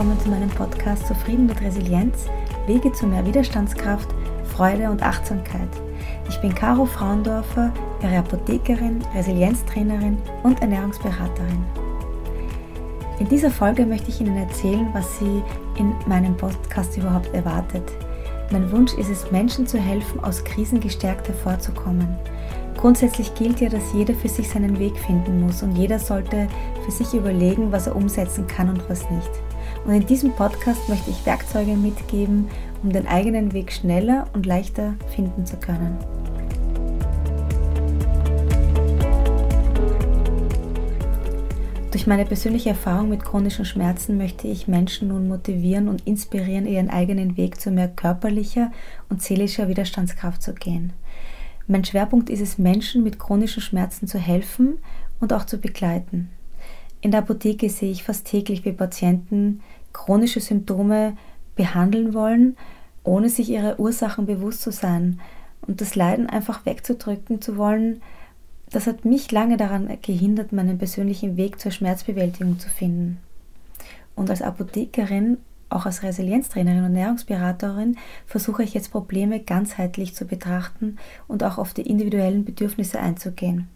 Willkommen zu meinem Podcast Zufrieden mit Resilienz, Wege zu mehr Widerstandskraft, Freude und Achtsamkeit. Ich bin Caro Frauendorfer, Ihre Apothekerin, Resilienztrainerin und Ernährungsberaterin. In dieser Folge möchte ich Ihnen erzählen, was Sie in meinem Podcast überhaupt erwartet. Mein Wunsch ist es, Menschen zu helfen, aus Krisen gestärkt hervorzukommen. Grundsätzlich gilt ja, dass jeder für sich seinen Weg finden muss und jeder sollte für sich überlegen, was er umsetzen kann und was nicht. Und in diesem Podcast möchte ich Werkzeuge mitgeben, um den eigenen Weg schneller und leichter finden zu können. Durch meine persönliche Erfahrung mit chronischen Schmerzen möchte ich Menschen nun motivieren und inspirieren, ihren eigenen Weg zu mehr körperlicher und seelischer Widerstandskraft zu gehen. Mein Schwerpunkt ist es, Menschen mit chronischen Schmerzen zu helfen und auch zu begleiten. In der Apotheke sehe ich fast täglich, wie Patienten chronische Symptome behandeln wollen, ohne sich ihrer Ursachen bewusst zu sein und das Leiden einfach wegzudrücken zu wollen. Das hat mich lange daran gehindert, meinen persönlichen Weg zur Schmerzbewältigung zu finden. Und als Apothekerin auch als Resilienztrainerin und Ernährungsberaterin versuche ich jetzt Probleme ganzheitlich zu betrachten und auch auf die individuellen Bedürfnisse einzugehen.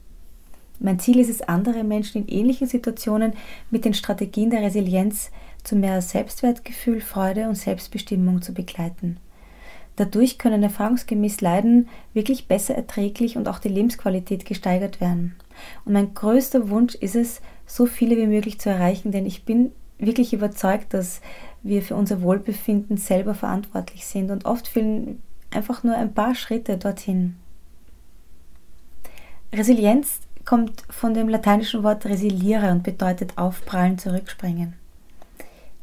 Mein Ziel ist es, andere Menschen in ähnlichen Situationen mit den Strategien der Resilienz zu mehr Selbstwertgefühl, Freude und Selbstbestimmung zu begleiten. Dadurch können erfahrungsgemäß Leiden wirklich besser erträglich und auch die Lebensqualität gesteigert werden. Und mein größter Wunsch ist es, so viele wie möglich zu erreichen, denn ich bin wirklich überzeugt, dass wir für unser Wohlbefinden selber verantwortlich sind und oft fehlen einfach nur ein paar Schritte dorthin. Resilienz kommt von dem lateinischen Wort resiliere und bedeutet aufprallen, zurückspringen.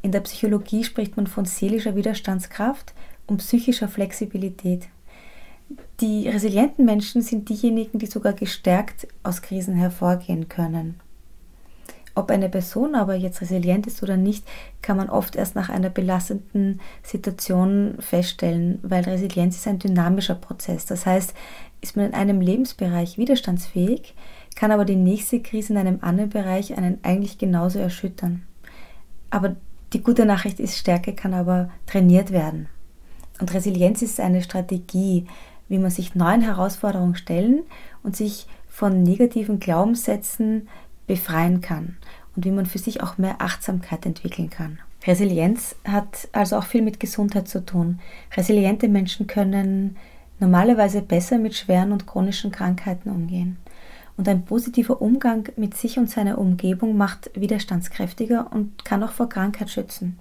In der Psychologie spricht man von seelischer Widerstandskraft und psychischer Flexibilität. Die resilienten Menschen sind diejenigen, die sogar gestärkt aus Krisen hervorgehen können. Ob eine Person aber jetzt resilient ist oder nicht, kann man oft erst nach einer belastenden Situation feststellen, weil Resilienz ist ein dynamischer Prozess. Das heißt, ist man in einem Lebensbereich widerstandsfähig, kann aber die nächste Krise in einem anderen Bereich einen eigentlich genauso erschüttern. Aber die gute Nachricht ist, Stärke kann aber trainiert werden. Und Resilienz ist eine Strategie, wie man sich neuen Herausforderungen stellen und sich von negativen Glaubenssätzen befreien kann und wie man für sich auch mehr Achtsamkeit entwickeln kann. Resilienz hat also auch viel mit Gesundheit zu tun. Resiliente Menschen können normalerweise besser mit schweren und chronischen Krankheiten umgehen. Und ein positiver Umgang mit sich und seiner Umgebung macht widerstandskräftiger und kann auch vor Krankheit schützen.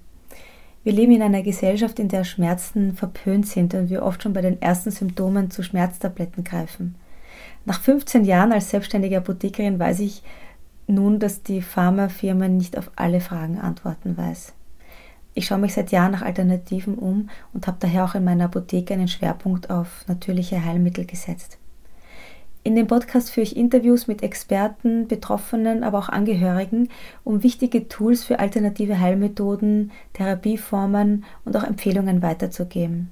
Wir leben in einer Gesellschaft, in der Schmerzen verpönt sind und wir oft schon bei den ersten Symptomen zu Schmerztabletten greifen. Nach 15 Jahren als selbstständige Apothekerin weiß ich, nun, dass die Pharmafirma nicht auf alle Fragen antworten weiß. Ich schaue mich seit Jahren nach Alternativen um und habe daher auch in meiner Apotheke einen Schwerpunkt auf natürliche Heilmittel gesetzt. In dem Podcast führe ich Interviews mit Experten, Betroffenen, aber auch Angehörigen, um wichtige Tools für alternative Heilmethoden, Therapieformen und auch Empfehlungen weiterzugeben.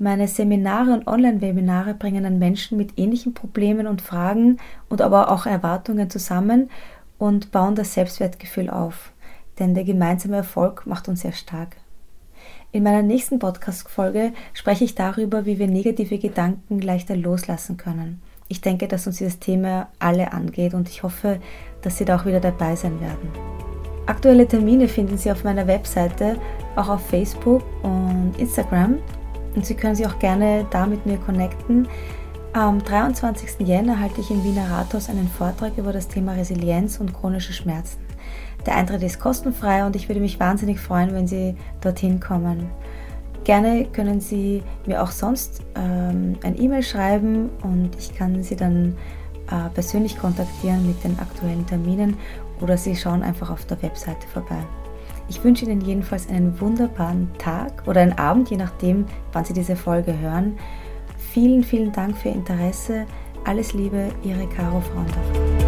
Meine Seminare und Online-Webinare bringen dann Menschen mit ähnlichen Problemen und Fragen und aber auch Erwartungen zusammen und bauen das Selbstwertgefühl auf. Denn der gemeinsame Erfolg macht uns sehr stark. In meiner nächsten Podcast-Folge spreche ich darüber, wie wir negative Gedanken leichter loslassen können. Ich denke, dass uns dieses Thema alle angeht und ich hoffe, dass Sie da auch wieder dabei sein werden. Aktuelle Termine finden Sie auf meiner Webseite, auch auf Facebook und Instagram und Sie können sich auch gerne da mit mir connecten. Am 23. Jänner halte ich im Wiener Rathaus einen Vortrag über das Thema Resilienz und chronische Schmerzen. Der Eintritt ist kostenfrei und ich würde mich wahnsinnig freuen, wenn Sie dorthin kommen. Gerne können Sie mir auch sonst ähm, ein E-Mail schreiben und ich kann Sie dann äh, persönlich kontaktieren mit den aktuellen Terminen oder Sie schauen einfach auf der Webseite vorbei. Ich wünsche Ihnen jedenfalls einen wunderbaren Tag oder einen Abend, je nachdem, wann Sie diese Folge hören. Vielen, vielen Dank für Ihr Interesse. Alles Liebe, Ihre Caro Frauendorf.